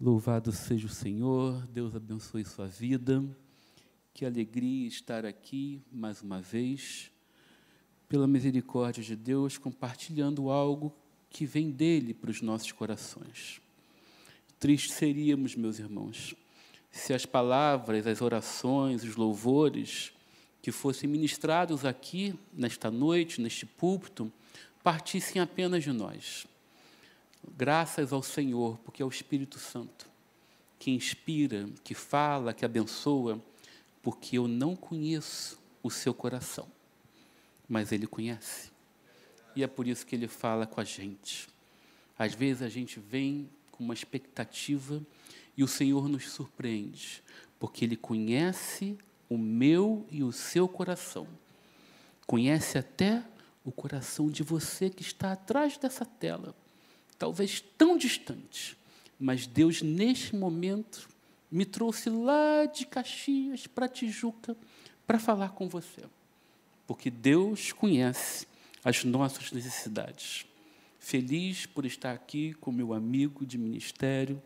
Louvado seja o Senhor, Deus abençoe sua vida. Que alegria estar aqui mais uma vez, pela misericórdia de Deus, compartilhando algo que vem dele para os nossos corações. Triste seríamos, meus irmãos, se as palavras, as orações, os louvores que fossem ministrados aqui, nesta noite, neste púlpito, partissem apenas de nós Graças ao Senhor, porque é o Espírito Santo que inspira, que fala, que abençoa, porque eu não conheço o seu coração, mas ele conhece. E é por isso que ele fala com a gente. Às vezes a gente vem com uma expectativa e o Senhor nos surpreende, porque ele conhece o meu e o seu coração. Conhece até o coração de você que está atrás dessa tela talvez tão distante, mas Deus, neste momento, me trouxe lá de Caxias para Tijuca para falar com você. Porque Deus conhece as nossas necessidades. Feliz por estar aqui com meu amigo de ministério,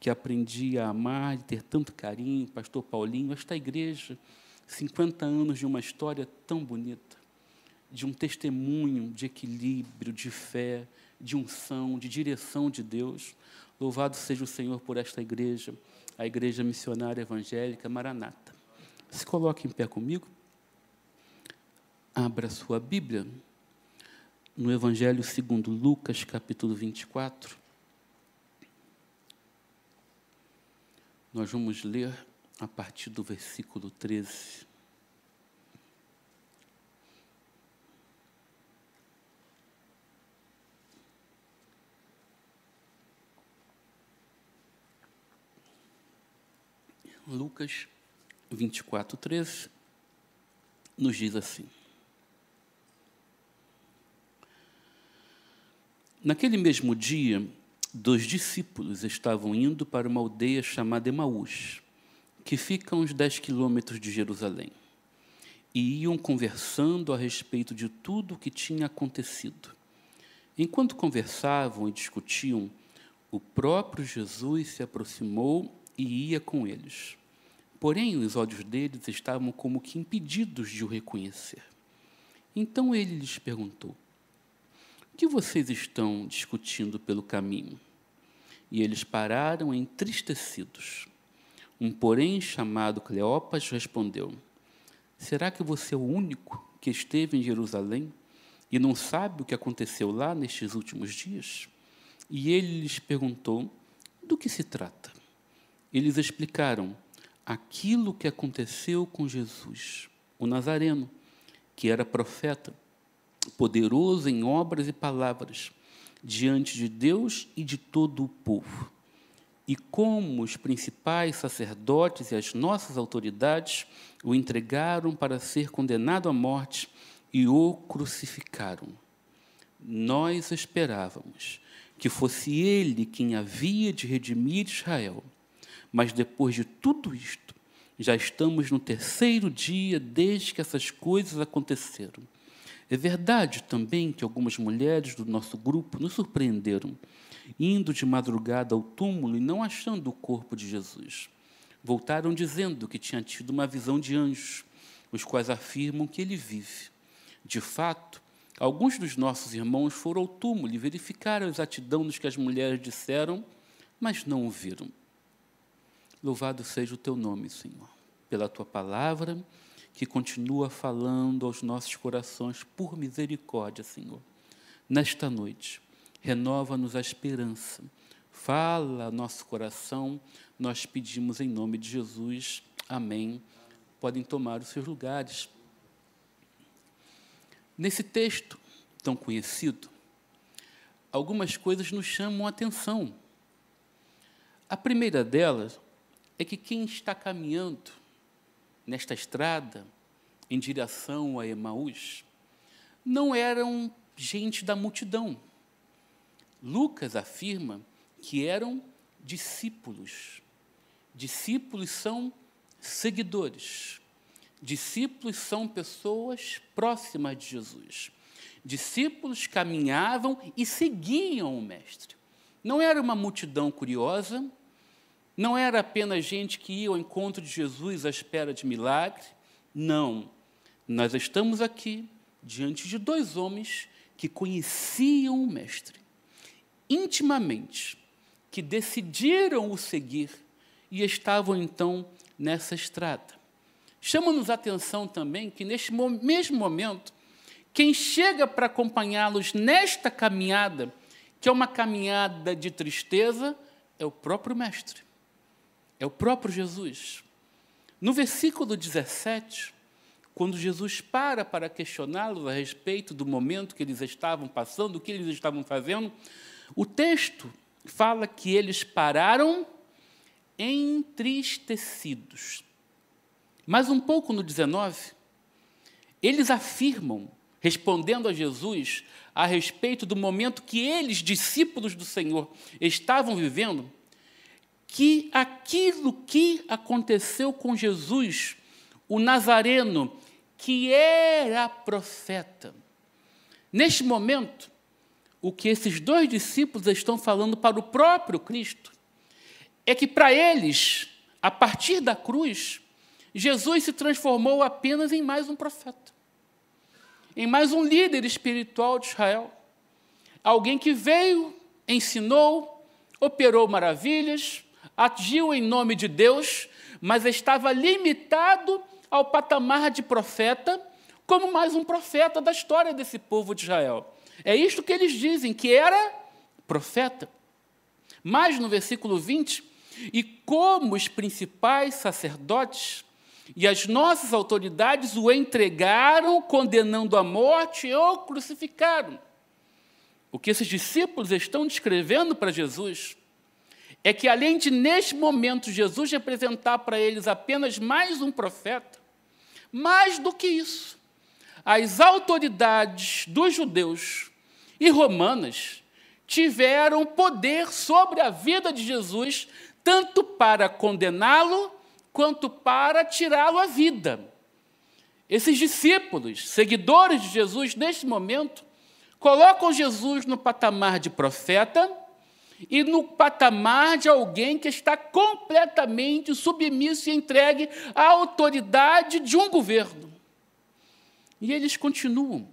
que aprendi a amar e ter tanto carinho, pastor Paulinho, esta igreja, 50 anos de uma história tão bonita, de um testemunho de equilíbrio, de fé, de unção, de direção de Deus. Louvado seja o Senhor por esta igreja, a Igreja Missionária Evangélica Maranata. Se coloque em pé comigo. Abra sua Bíblia no Evangelho segundo Lucas, capítulo 24. Nós vamos ler a partir do versículo 13. Lucas 24, 13, nos diz assim: Naquele mesmo dia, dois discípulos estavam indo para uma aldeia chamada Emaús, que fica a uns dez quilômetros de Jerusalém, e iam conversando a respeito de tudo o que tinha acontecido. Enquanto conversavam e discutiam, o próprio Jesus se aproximou e ia com eles. Porém, os olhos deles estavam como que impedidos de o reconhecer. Então ele lhes perguntou: O que vocês estão discutindo pelo caminho? E eles pararam entristecidos. Um porém chamado Cleopas respondeu: Será que você é o único que esteve em Jerusalém e não sabe o que aconteceu lá nestes últimos dias? E ele lhes perguntou: Do que se trata? Eles explicaram aquilo que aconteceu com Jesus, o Nazareno, que era profeta, poderoso em obras e palavras, diante de Deus e de todo o povo. E como os principais sacerdotes e as nossas autoridades o entregaram para ser condenado à morte e o crucificaram. Nós esperávamos que fosse ele quem havia de redimir Israel mas depois de tudo isto, já estamos no terceiro dia desde que essas coisas aconteceram. É verdade também que algumas mulheres do nosso grupo nos surpreenderam, indo de madrugada ao túmulo e não achando o corpo de Jesus. Voltaram dizendo que tinham tido uma visão de anjos, os quais afirmam que ele vive. De fato, alguns dos nossos irmãos foram ao túmulo e verificaram a exatidão dos que as mulheres disseram, mas não o viram. Louvado seja o teu nome, Senhor, pela tua palavra que continua falando aos nossos corações por misericórdia, Senhor. Nesta noite, renova-nos a esperança. Fala nosso coração, nós pedimos em nome de Jesus. Amém. Podem tomar os seus lugares. Nesse texto tão conhecido, algumas coisas nos chamam a atenção. A primeira delas é que quem está caminhando nesta estrada em direção a Emaús não eram gente da multidão. Lucas afirma que eram discípulos. Discípulos são seguidores. Discípulos são pessoas próximas de Jesus. Discípulos caminhavam e seguiam o Mestre. Não era uma multidão curiosa, não era apenas gente que ia ao encontro de Jesus à espera de milagre. Não. Nós estamos aqui diante de dois homens que conheciam o Mestre intimamente, que decidiram o seguir e estavam então nessa estrada. Chama-nos a atenção também que, neste mesmo momento, quem chega para acompanhá-los nesta caminhada, que é uma caminhada de tristeza, é o próprio Mestre, é o próprio Jesus. No versículo 17, quando Jesus para para questioná-los a respeito do momento que eles estavam passando, o que eles estavam fazendo, o texto fala que eles pararam entristecidos. Mas um pouco no 19, eles afirmam, respondendo a Jesus a respeito do momento que eles, discípulos do Senhor, estavam vivendo, que aquilo que aconteceu com Jesus, o Nazareno, que era profeta, neste momento, o que esses dois discípulos estão falando para o próprio Cristo é que para eles, a partir da cruz, Jesus se transformou apenas em mais um profeta, em mais um líder espiritual de Israel, alguém que veio, ensinou, operou maravilhas, agiu em nome de Deus, mas estava limitado ao patamar de profeta, como mais um profeta da história desse povo de Israel. É isto que eles dizem, que era profeta. Mas no versículo 20, e como os principais sacerdotes e as nossas autoridades o entregaram, condenando à morte e o crucificaram. O que esses discípulos estão descrevendo para Jesus é que, além de, neste momento, Jesus representar para eles apenas mais um profeta, mais do que isso, as autoridades dos judeus e romanas tiveram poder sobre a vida de Jesus, tanto para condená-lo quanto para tirá-lo a vida. Esses discípulos, seguidores de Jesus, neste momento, colocam Jesus no patamar de profeta e no patamar de alguém que está completamente submisso e entregue à autoridade de um governo. E eles continuam.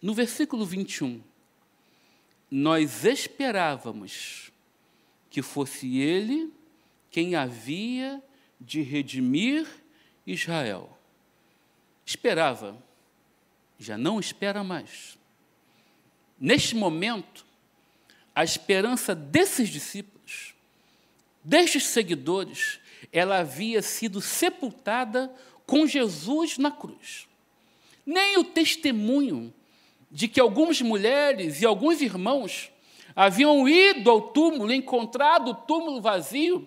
No versículo 21, nós esperávamos que fosse ele quem havia de redimir Israel. Esperava, já não espera mais. Neste momento, a esperança desses discípulos, destes seguidores, ela havia sido sepultada com Jesus na cruz. Nem o testemunho de que algumas mulheres e alguns irmãos haviam ido ao túmulo, encontrado o túmulo vazio,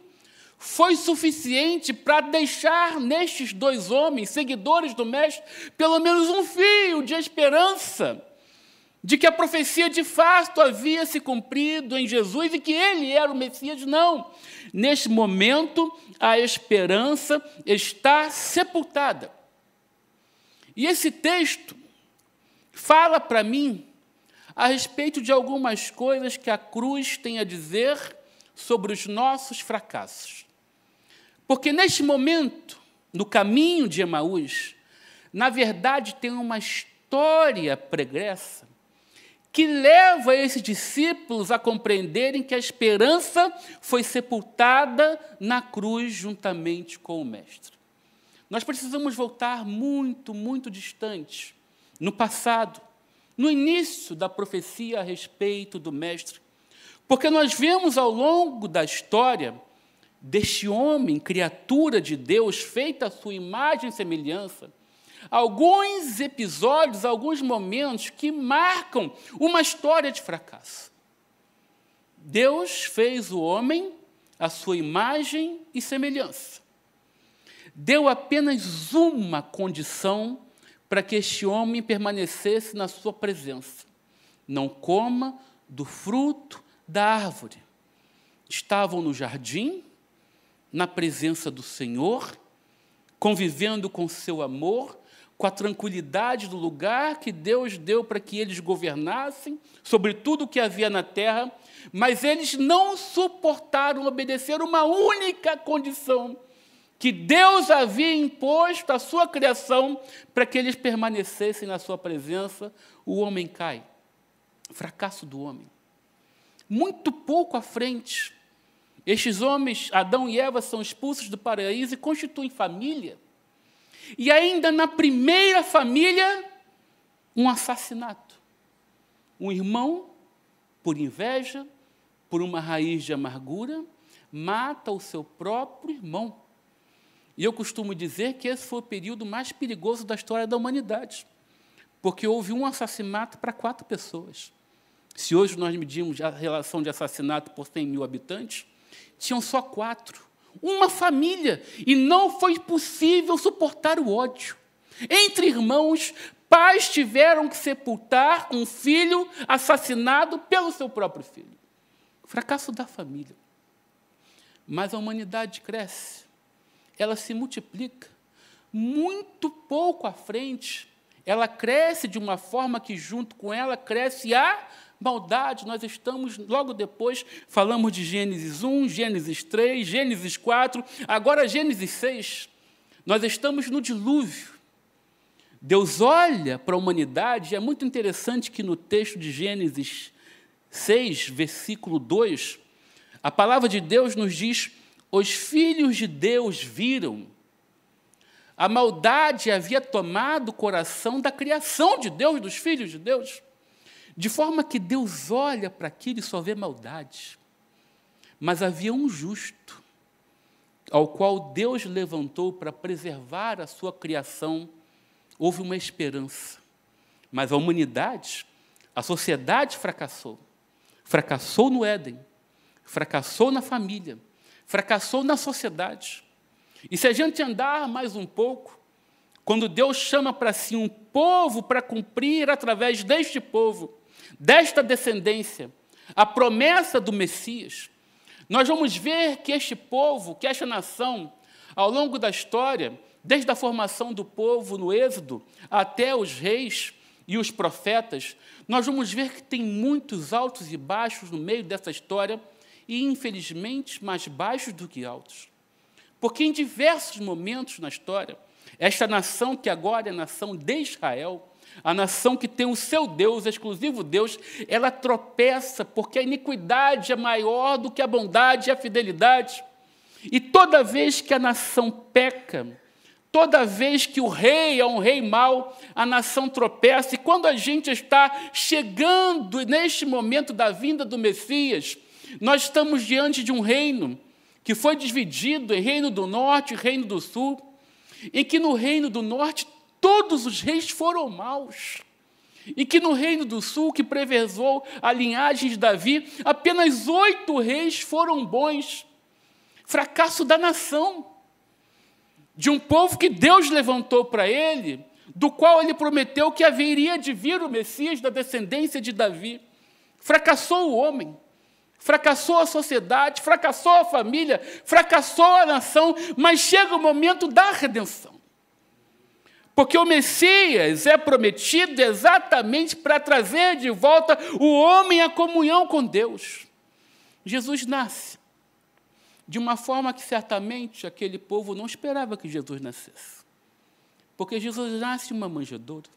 foi suficiente para deixar nestes dois homens, seguidores do Mestre, pelo menos um fio de esperança de que a profecia de fato havia se cumprido em Jesus e que ele era o Messias. Não. Neste momento, a esperança está sepultada. E esse texto fala para mim a respeito de algumas coisas que a cruz tem a dizer sobre os nossos fracassos. Porque neste momento, no caminho de Emaús, na verdade tem uma história pregressa que leva esses discípulos a compreenderem que a esperança foi sepultada na cruz juntamente com o Mestre. Nós precisamos voltar muito, muito distante, no passado, no início da profecia a respeito do Mestre, porque nós vemos ao longo da história deste homem, criatura de Deus, feita a sua imagem e semelhança, alguns episódios, alguns momentos que marcam uma história de fracasso. Deus fez o homem a sua imagem e semelhança. Deu apenas uma condição para que este homem permanecesse na sua presença: não coma do fruto da árvore. Estavam no jardim, na presença do Senhor, convivendo com seu amor, com a tranquilidade do lugar que Deus deu para que eles governassem sobre tudo o que havia na terra, mas eles não suportaram obedecer uma única condição que Deus havia imposto à sua criação para que eles permanecessem na sua presença, o homem cai. Fracasso do homem. Muito pouco à frente, estes homens, Adão e Eva, são expulsos do paraíso e constituem família. E ainda na primeira família, um assassinato. Um irmão, por inveja, por uma raiz de amargura, mata o seu próprio irmão. E eu costumo dizer que esse foi o período mais perigoso da história da humanidade, porque houve um assassinato para quatro pessoas. Se hoje nós medimos a relação de assassinato por 100 mil habitantes, tinham só quatro. Uma família. E não foi possível suportar o ódio. Entre irmãos, pais tiveram que sepultar um filho assassinado pelo seu próprio filho. Fracasso da família. Mas a humanidade cresce, ela se multiplica. Muito pouco à frente, ela cresce de uma forma que, junto com ela, cresce a maldade. Nós estamos, logo depois, falamos de Gênesis 1, Gênesis 3, Gênesis 4, agora Gênesis 6. Nós estamos no dilúvio. Deus olha para a humanidade, e é muito interessante que no texto de Gênesis 6, versículo 2, a palavra de Deus nos diz: os filhos de Deus viram. A maldade havia tomado o coração da criação de Deus, dos filhos de Deus. De forma que Deus olha para aquilo e só vê maldade. Mas havia um justo, ao qual Deus levantou para preservar a sua criação. Houve uma esperança. Mas a humanidade, a sociedade fracassou. Fracassou no Éden, fracassou na família, fracassou na sociedade. E se a gente andar mais um pouco, quando Deus chama para si um povo para cumprir através deste povo desta descendência, a promessa do Messias, nós vamos ver que este povo, que esta nação, ao longo da história, desde a formação do povo no Êxodo até os reis e os profetas, nós vamos ver que tem muitos altos e baixos no meio dessa história e, infelizmente, mais baixos do que altos. Porque em diversos momentos na história, esta nação, que agora é a nação de Israel, a nação que tem o seu Deus, exclusivo Deus, ela tropeça porque a iniquidade é maior do que a bondade e a fidelidade. E toda vez que a nação peca, toda vez que o rei é um rei mau, a nação tropeça. E quando a gente está chegando neste momento da vinda do Messias, nós estamos diante de um reino que foi dividido em reino do norte e reino do sul, e que no reino do norte todos os reis foram maus. E que no reino do sul, que preservou a linhagem de Davi, apenas oito reis foram bons. Fracasso da nação, de um povo que Deus levantou para ele, do qual ele prometeu que haveria de vir o Messias da descendência de Davi. Fracassou o homem, fracassou a sociedade, fracassou a família, fracassou a nação, mas chega o momento da redenção. Porque o Messias é prometido exatamente para trazer de volta o homem à comunhão com Deus. Jesus nasce de uma forma que certamente aquele povo não esperava que Jesus nascesse. Porque Jesus nasce em uma manjedoura,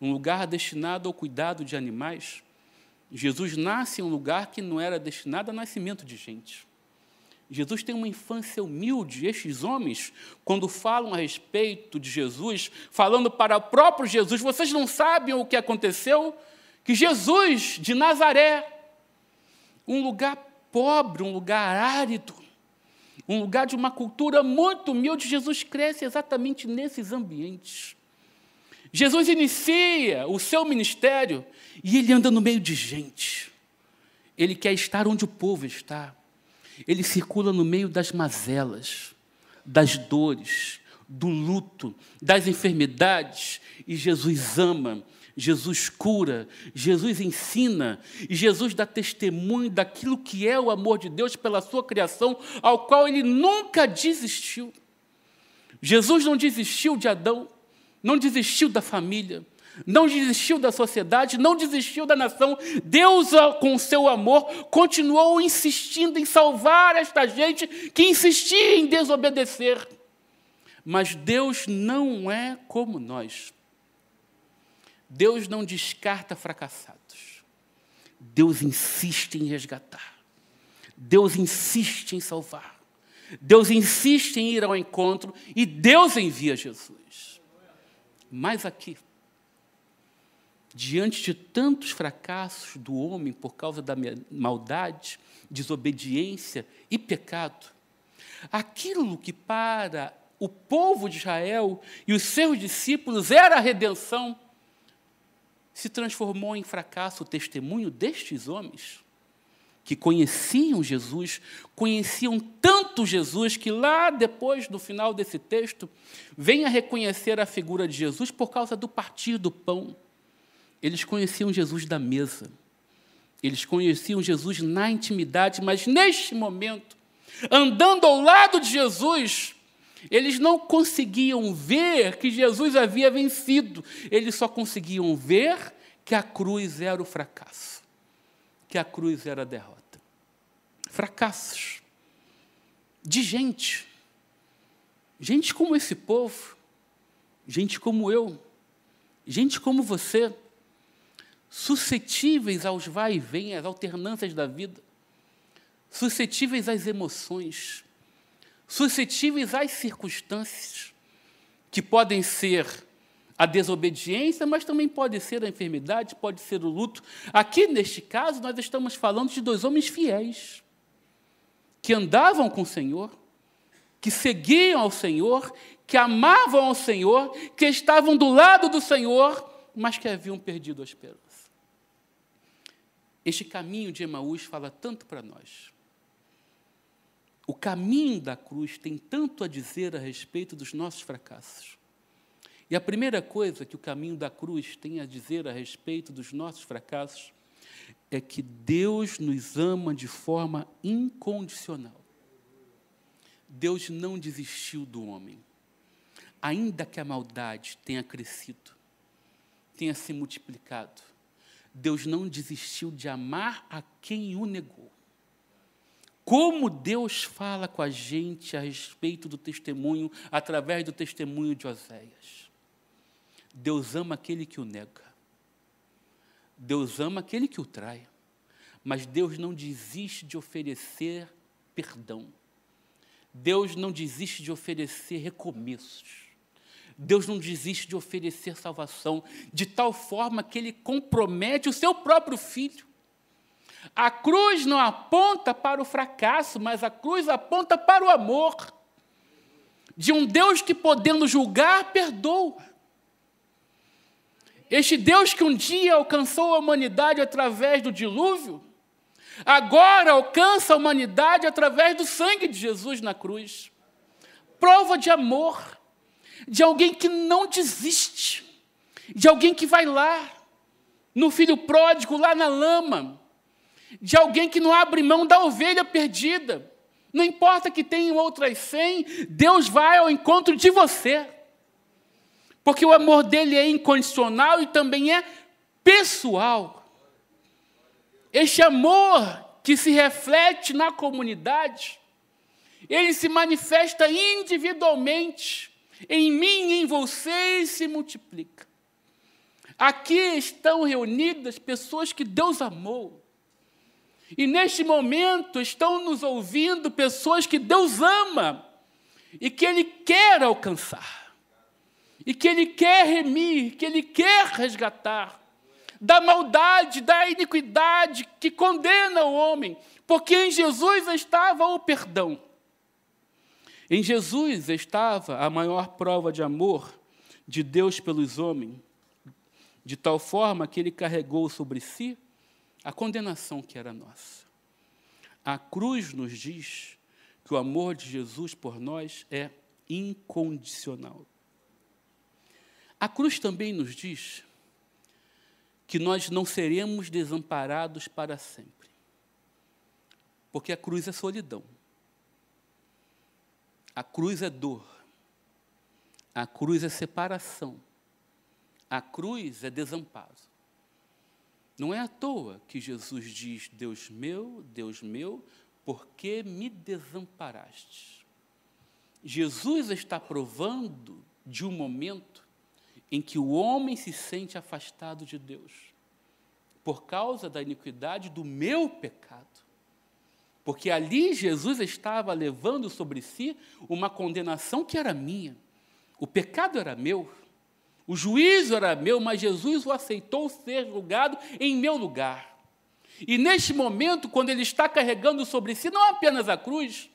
um lugar destinado ao cuidado de animais. Jesus nasce em um lugar que não era destinado ao nascimento de gente. Jesus tem uma infância humilde. Estes homens, quando falam a respeito de Jesus, falando para o próprio Jesus, vocês não sabem o que aconteceu? Que Jesus de Nazaré, um lugar pobre, um lugar árido, um lugar de uma cultura muito humilde, Jesus cresce exatamente nesses ambientes. Jesus inicia o seu ministério e ele anda no meio de gente. Ele quer estar onde o povo está. Ele circula no meio das mazelas, das dores, do luto, das enfermidades, e Jesus ama, Jesus cura, Jesus ensina, e Jesus dá testemunho daquilo que é o amor de Deus pela sua criação, ao qual ele nunca desistiu. Jesus não desistiu de Adão, não desistiu da família, não desistiu da sociedade, não desistiu da nação. Deus, com seu amor, continuou insistindo em salvar esta gente que insistia em desobedecer. Mas Deus não é como nós. Deus não descarta fracassados. Deus insiste em resgatar. Deus insiste em salvar. Deus insiste em ir ao encontro e Deus envia Jesus. Mas aqui, diante de tantos fracassos do homem por causa da maldade, desobediência e pecado, aquilo que para o povo de Israel e os seus discípulos era a redenção, se transformou em fracasso o testemunho destes homens que conheciam Jesus, conheciam tanto Jesus que lá depois, no final desse texto, vem a reconhecer a figura de Jesus por causa do partir do pão. Eles conheciam Jesus da mesa. Eles conheciam Jesus na intimidade, mas neste momento, andando ao lado de Jesus, eles não conseguiam ver que Jesus havia vencido, eles só conseguiam ver que a cruz era o fracasso, que a cruz era a derrota. Fracassos de gente, gente como esse povo, gente como eu, gente como você, suscetíveis aos vai e vem, às alternâncias da vida, suscetíveis às emoções, suscetíveis às circunstâncias, que podem ser a desobediência, mas também pode ser a enfermidade, pode ser o luto. Aqui, neste caso, nós estamos falando de dois homens fiéis, que andavam com o Senhor, que seguiam ao Senhor, que amavam ao Senhor, que estavam do lado do Senhor, mas que haviam perdido a esperança. Este caminho de Emaús fala tanto para nós. O caminho da cruz tem tanto a dizer a respeito dos nossos fracassos. E a primeira coisa que o caminho da cruz tem a dizer a respeito dos nossos fracassos é que Deus nos ama de forma incondicional. Deus não desistiu do homem, ainda que a maldade tenha crescido, tenha se multiplicado. Deus não desistiu de amar a quem o negou. Como Deus fala com a gente a respeito do testemunho, através do testemunho de Oséias. Deus ama aquele que o nega. Deus ama aquele que o trai. Mas Deus não desiste de oferecer perdão. Deus não desiste de oferecer recomeços. Deus não desiste de oferecer salvação, de tal forma que ele compromete o seu próprio filho a cruz não aponta para o fracasso, mas a cruz aponta para o amor de um Deus que, podendo julgar, perdoa. Este Deus que um dia alcançou a humanidade através do dilúvio, agora alcança a humanidade através do sangue de Jesus na cruz. Prova de amor, de alguém que não desiste, de alguém que vai lá, no filho pródigo, lá na lama, de alguém que não abre mão da ovelha perdida. Não importa que tenham outras cem, Deus vai ao encontro de você. Porque o amor dele é incondicional e também é pessoal. Este amor que se reflete na comunidade, ele se manifesta individualmente, em mim e em você e se multiplica. Aqui estão reunidas pessoas que Deus amou, e neste momento estão nos ouvindo pessoas que Deus ama e que Ele quer alcançar, e que Ele quer remir, que Ele quer resgatar da maldade, da iniquidade que condena o homem, porque em Jesus estava o perdão. Em Jesus estava a maior prova de amor de Deus pelos homens, de tal forma que ele carregou sobre si a condenação que era nossa. A cruz nos diz que o amor de Jesus por nós é incondicional. A cruz também nos diz que nós não seremos desamparados para sempre. Porque a cruz é solidão. A cruz é dor. A cruz é separação. A cruz é desamparo. Não é à toa que Jesus diz: Deus meu, Deus meu, por que me desamparaste? Jesus está provando de um momento em que o homem se sente afastado de Deus, por causa da iniquidade do meu pecado. Porque ali Jesus estava levando sobre si uma condenação que era minha. O pecado era meu, o juízo era meu, mas Jesus o aceitou ser julgado em meu lugar. E neste momento, quando ele está carregando sobre si não apenas a cruz,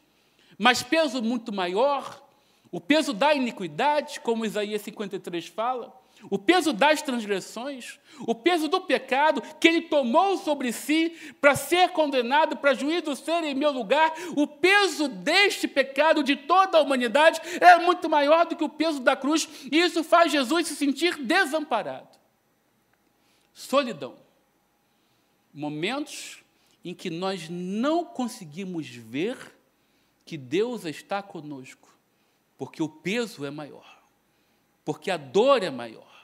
mas peso muito maior, o peso da iniquidade, como Isaías 53 fala, o peso das transgressões, o peso do pecado que ele tomou sobre si para ser condenado, para juízo ser em meu lugar, o peso deste pecado de toda a humanidade é muito maior do que o peso da cruz, e isso faz Jesus se sentir desamparado. Solidão. Momentos em que nós não conseguimos ver que Deus está conosco, porque o peso é maior, porque a dor é maior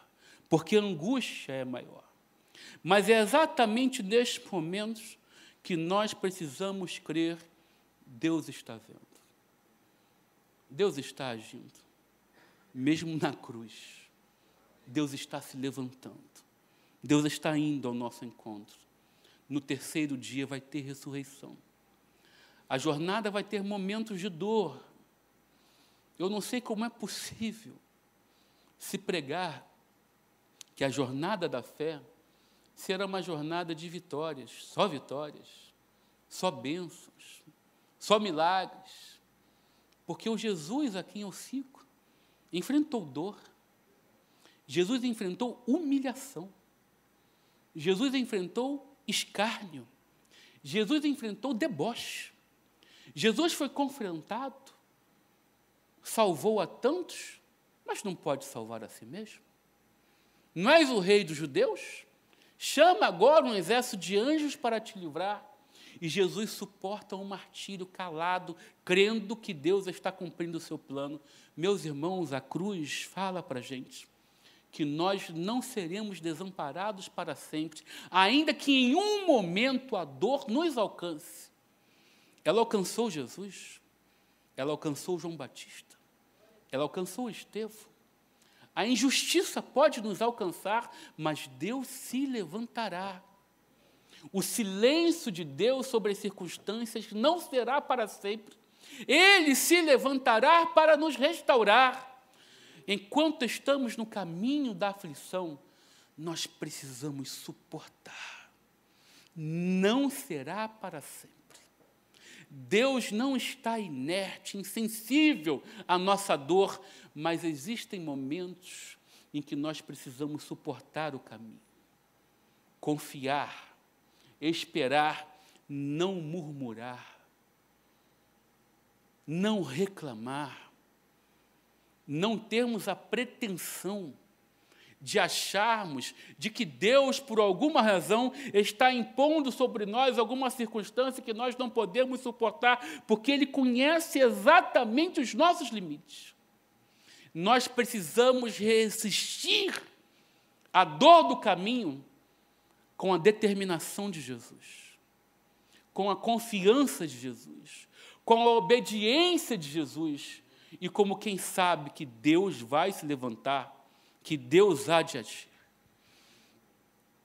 porque a angústia é maior. Mas é exatamente nestes momentos que nós precisamos crer: Deus está vendo. Deus está agindo. Mesmo na cruz, Deus está se levantando. Deus está indo ao nosso encontro. No terceiro dia vai ter ressurreição. A jornada vai ter momentos de dor. Eu não sei como é possível se pregar que a jornada da fé será uma jornada de vitórias, só vitórias, só bênçãos, só milagres. Porque o Jesus a quem eu sigo enfrentou dor, Jesus enfrentou humilhação, Jesus enfrentou escárnio, Jesus enfrentou deboche, Jesus foi confrontado, salvou a tantos, mas não pode salvar a si mesmo. Não és o rei dos judeus? Chama agora um exército de anjos para te livrar. E Jesus suporta um martírio calado, crendo que Deus está cumprindo o seu plano. Meus irmãos, a cruz fala para a gente que nós não seremos desamparados para sempre, ainda que em um momento a dor nos alcance. Ela alcançou Jesus, ela alcançou João Batista, ela alcançou Estevão, a injustiça pode nos alcançar, mas Deus se levantará. O silêncio de Deus sobre as circunstâncias não será para sempre. Ele se levantará para nos restaurar. Enquanto estamos no caminho da aflição, nós precisamos suportar. Não será para sempre. Deus não está inerte, insensível à nossa dor, mas existem momentos em que nós precisamos suportar o caminho, confiar, esperar, não murmurar, não reclamar, não termos a pretensão de acharmos de que Deus, por alguma razão, está impondo sobre nós alguma circunstância que nós não podemos suportar, porque Ele conhece exatamente os nossos limites. Nós precisamos resistir à dor do caminho com a determinação de Jesus, com a confiança de Jesus, com a obediência de Jesus e como quem sabe que Deus vai se levantar que Deus há de agir.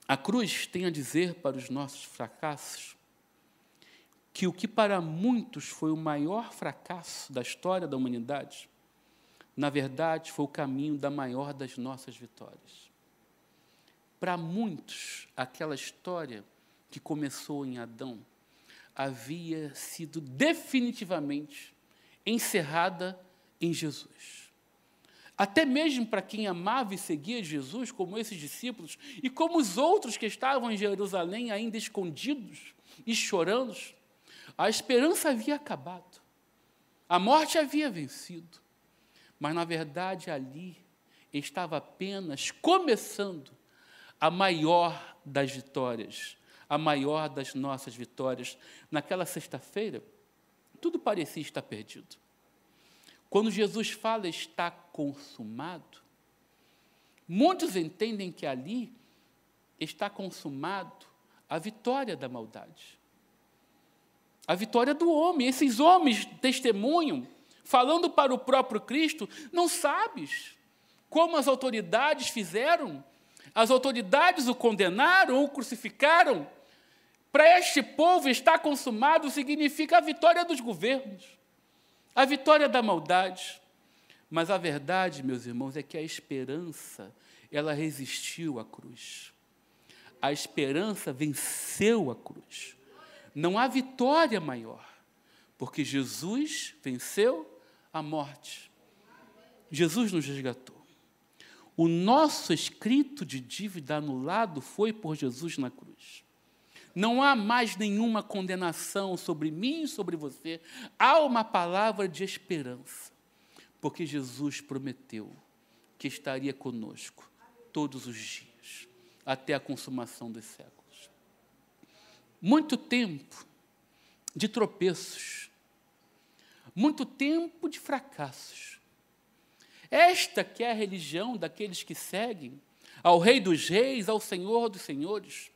A cruz tem a dizer para os nossos fracassos que o que para muitos foi o maior fracasso da história da humanidade, na verdade foi o caminho da maior das nossas vitórias. Para muitos, aquela história que começou em Adão havia sido definitivamente encerrada em Jesus. Até mesmo para quem amava e seguia Jesus, como esses discípulos, e como os outros que estavam em Jerusalém ainda escondidos e chorando, a esperança havia acabado. A morte havia vencido. Mas, na verdade, ali estava apenas começando a maior das vitórias, a maior das nossas vitórias. Naquela sexta-feira, tudo parecia estar perdido. Quando Jesus fala está consumado, Muitos entendem que ali está consumado a vitória da maldade. A vitória do homem. Esses homens testemunham, falando para o próprio Cristo, não sabes como as autoridades fizeram? As autoridades o condenaram, o crucificaram. Para este povo estar consumado significa a vitória dos governos, a vitória da maldade. Mas a verdade, meus irmãos, é que a esperança, ela resistiu à cruz. A esperança venceu a cruz. Não há vitória maior, porque Jesus venceu a morte. Jesus nos resgatou. O nosso escrito de dívida anulado foi por Jesus na cruz. Não há mais nenhuma condenação sobre mim e sobre você. Há uma palavra de esperança, porque Jesus prometeu que estaria conosco todos os dias, até a consumação dos séculos. Muito tempo de tropeços, muito tempo de fracassos, esta que é a religião daqueles que seguem ao Rei dos Reis, ao Senhor dos Senhores.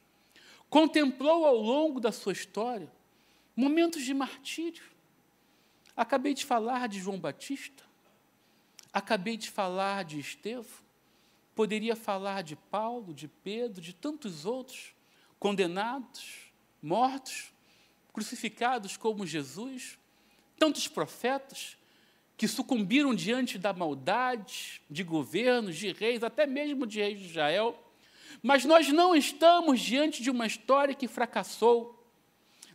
Contemplou ao longo da sua história momentos de martírio. Acabei de falar de João Batista, acabei de falar de Estevão, poderia falar de Paulo, de Pedro, de tantos outros condenados, mortos, crucificados como Jesus, tantos profetas que sucumbiram diante da maldade de governos, de reis, até mesmo de reis de Israel. Mas nós não estamos diante de uma história que fracassou.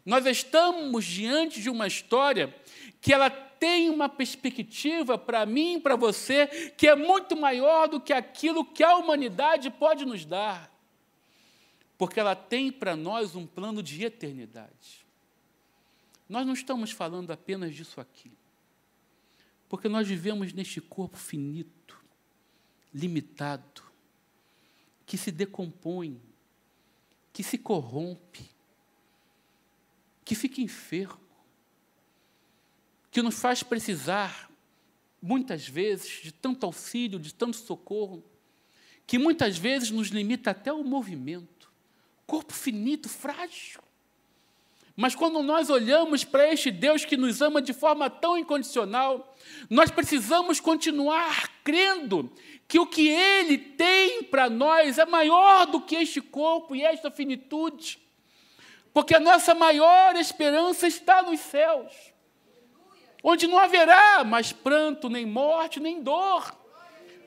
Nós estamos diante de uma história que ela tem uma perspectiva para mim e para você que é muito maior do que aquilo que a humanidade pode nos dar. Porque ela tem para nós um plano de eternidade. Nós não estamos falando apenas disso aqui. Porque nós vivemos neste corpo finito, limitado, que se decompõe, que se corrompe, que fica enfermo, que nos faz precisar, muitas vezes, de tanto auxílio, de tanto socorro, que muitas vezes nos limita até o movimento. Corpo finito, frágil. Mas quando nós olhamos para este Deus que nos ama de forma tão incondicional, nós precisamos continuar crendo que o que Ele tem para nós é maior do que este corpo e esta finitude, porque a nossa maior esperança está nos céus, onde não haverá mais pranto, nem morte, nem dor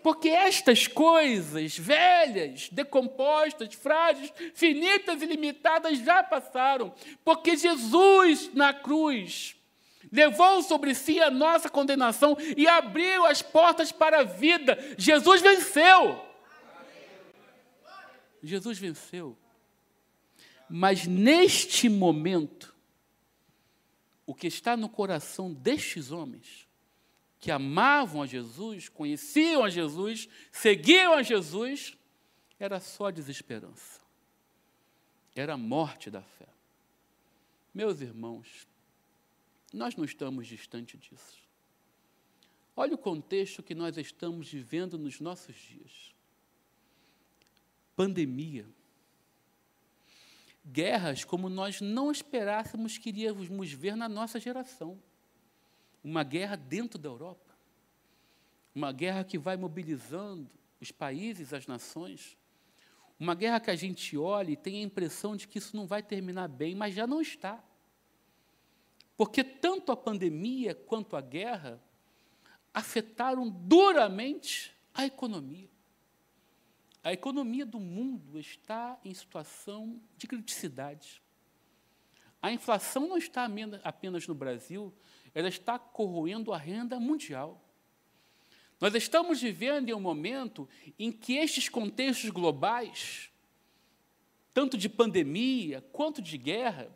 porque estas coisas velhas, decompostas, frágeis, finitas e limitadas já passaram. Porque Jesus na cruz levou sobre si a nossa condenação e abriu as portas para a vida. Jesus venceu. Jesus venceu. Mas neste momento, o que está no coração destes homens que amavam a Jesus, conheciam a Jesus, seguiam a Jesus, era só desesperança. Era a morte da fé. Meus irmãos, nós não estamos distante disso. Olha o contexto que nós estamos vivendo nos nossos dias. Pandemia. Guerras como nós não esperássemos que iríamos ver na nossa geração uma guerra dentro da Europa, uma guerra que vai mobilizando os países, as nações, uma guerra que a gente olha e tem a impressão de que isso não vai terminar bem, mas já não está. Porque tanto a pandemia quanto a guerra afetaram duramente a economia. A economia do mundo está em situação de criticidade. A inflação não está apenas no Brasil, ela está corroendo a renda mundial. Nós estamos vivendo em um momento em que estes contextos globais, tanto de pandemia quanto de guerra,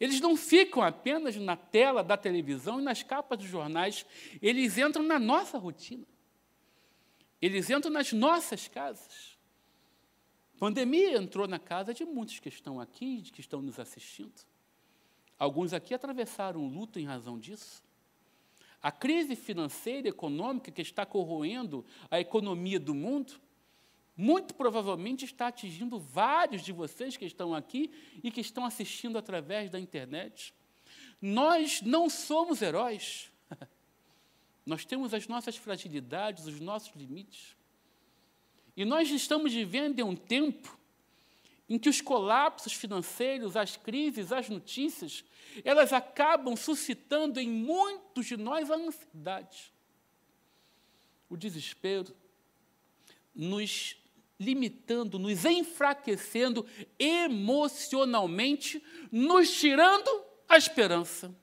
eles não ficam apenas na tela da televisão e nas capas dos jornais, eles entram na nossa rotina. Eles entram nas nossas casas. Pandemia entrou na casa de muitos que estão aqui, que estão nos assistindo. Alguns aqui atravessaram o luto em razão disso. A crise financeira e econômica que está corroendo a economia do mundo muito provavelmente está atingindo vários de vocês que estão aqui e que estão assistindo através da internet. Nós não somos heróis. Nós temos as nossas fragilidades, os nossos limites. E nós estamos vivendo em um tempo em que os colapsos financeiros, as crises, as notícias, elas acabam suscitando em muitos de nós a ansiedade, o desespero, nos limitando, nos enfraquecendo emocionalmente, nos tirando a esperança,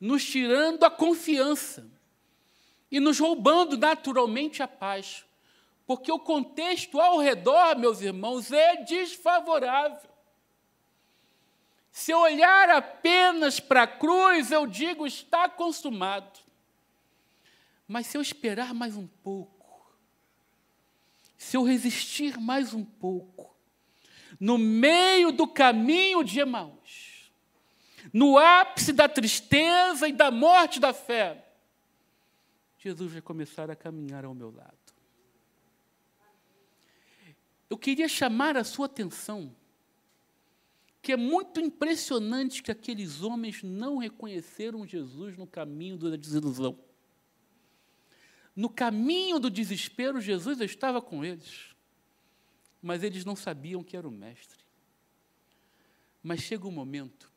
nos tirando a confiança e nos roubando naturalmente a paz. Porque o contexto ao redor, meus irmãos, é desfavorável. Se eu olhar apenas para a cruz, eu digo, está consumado. Mas se eu esperar mais um pouco, se eu resistir mais um pouco, no meio do caminho de Emaús, no ápice da tristeza e da morte da fé, Jesus vai começar a caminhar ao meu lado. Eu queria chamar a sua atenção que é muito impressionante que aqueles homens não reconheceram Jesus no caminho da desilusão. No caminho do desespero, Jesus estava com eles, mas eles não sabiam que era o Mestre. Mas chega um momento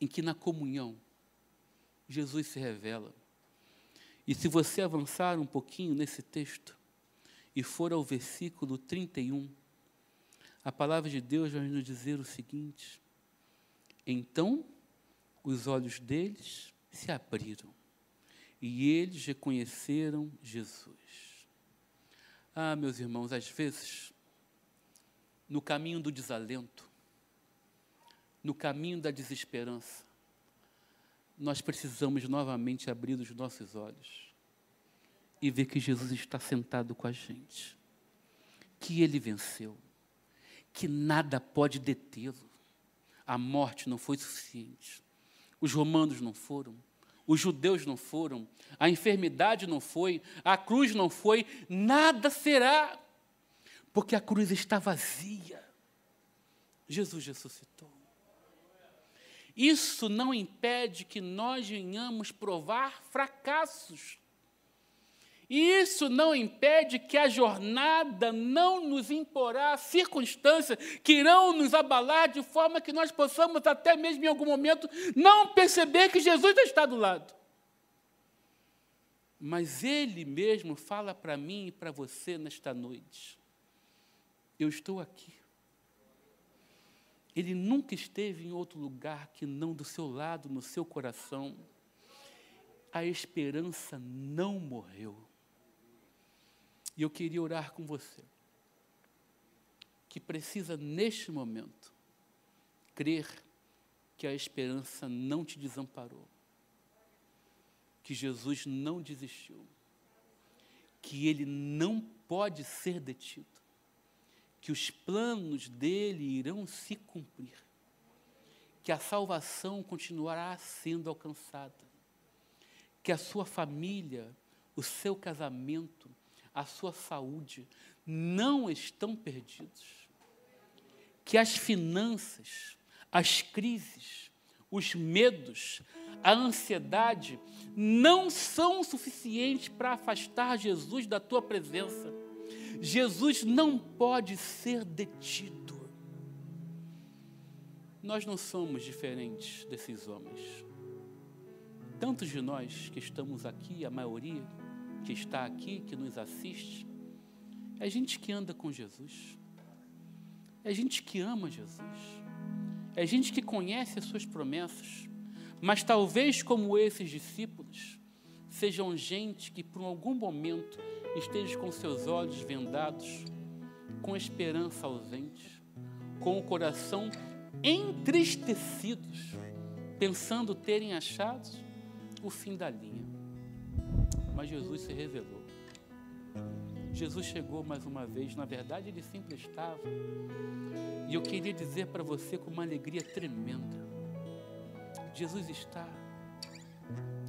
em que, na comunhão, Jesus se revela. E se você avançar um pouquinho nesse texto, e for ao versículo 31, a palavra de Deus vai nos dizer o seguinte: Então os olhos deles se abriram e eles reconheceram Jesus. Ah, meus irmãos, às vezes, no caminho do desalento, no caminho da desesperança, nós precisamos novamente abrir os nossos olhos e ver que Jesus está sentado com a gente, que ele venceu, que nada pode detê-lo. A morte não foi suficiente, os romanos não foram, os judeus não foram, a enfermidade não foi, a cruz não foi, nada será, porque a cruz está vazia. Jesus ressuscitou. Isso não impede que nós venhamos provar fracassos isso não impede que a jornada não nos imporá circunstâncias que irão nos abalar de forma que nós possamos, até mesmo em algum momento, não perceber que Jesus está do lado. Mas Ele mesmo fala para mim e para você nesta noite: Eu estou aqui. Ele nunca esteve em outro lugar que não do seu lado, no seu coração. A esperança não morreu. E eu queria orar com você, que precisa, neste momento, crer que a esperança não te desamparou, que Jesus não desistiu, que ele não pode ser detido, que os planos dele irão se cumprir, que a salvação continuará sendo alcançada, que a sua família, o seu casamento, a sua saúde não estão perdidos. Que as finanças, as crises, os medos, a ansiedade não são suficientes para afastar Jesus da tua presença. Jesus não pode ser detido. Nós não somos diferentes desses homens. Tantos de nós que estamos aqui, a maioria, que está aqui, que nos assiste, é gente que anda com Jesus, é gente que ama Jesus, é gente que conhece as suas promessas, mas talvez como esses discípulos, sejam gente que por algum momento esteja com seus olhos vendados, com esperança ausente, com o coração entristecidos, pensando terem achado o fim da linha mas Jesus se revelou. Jesus chegou mais uma vez, na verdade ele sempre estava. E eu queria dizer para você com uma alegria tremenda: Jesus está,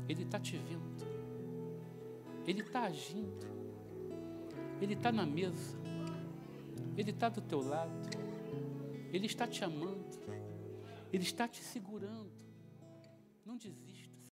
Ele está te vendo, Ele está agindo. Ele está na mesa. Ele está do teu lado. Ele está te amando. Ele está te segurando. Não desista.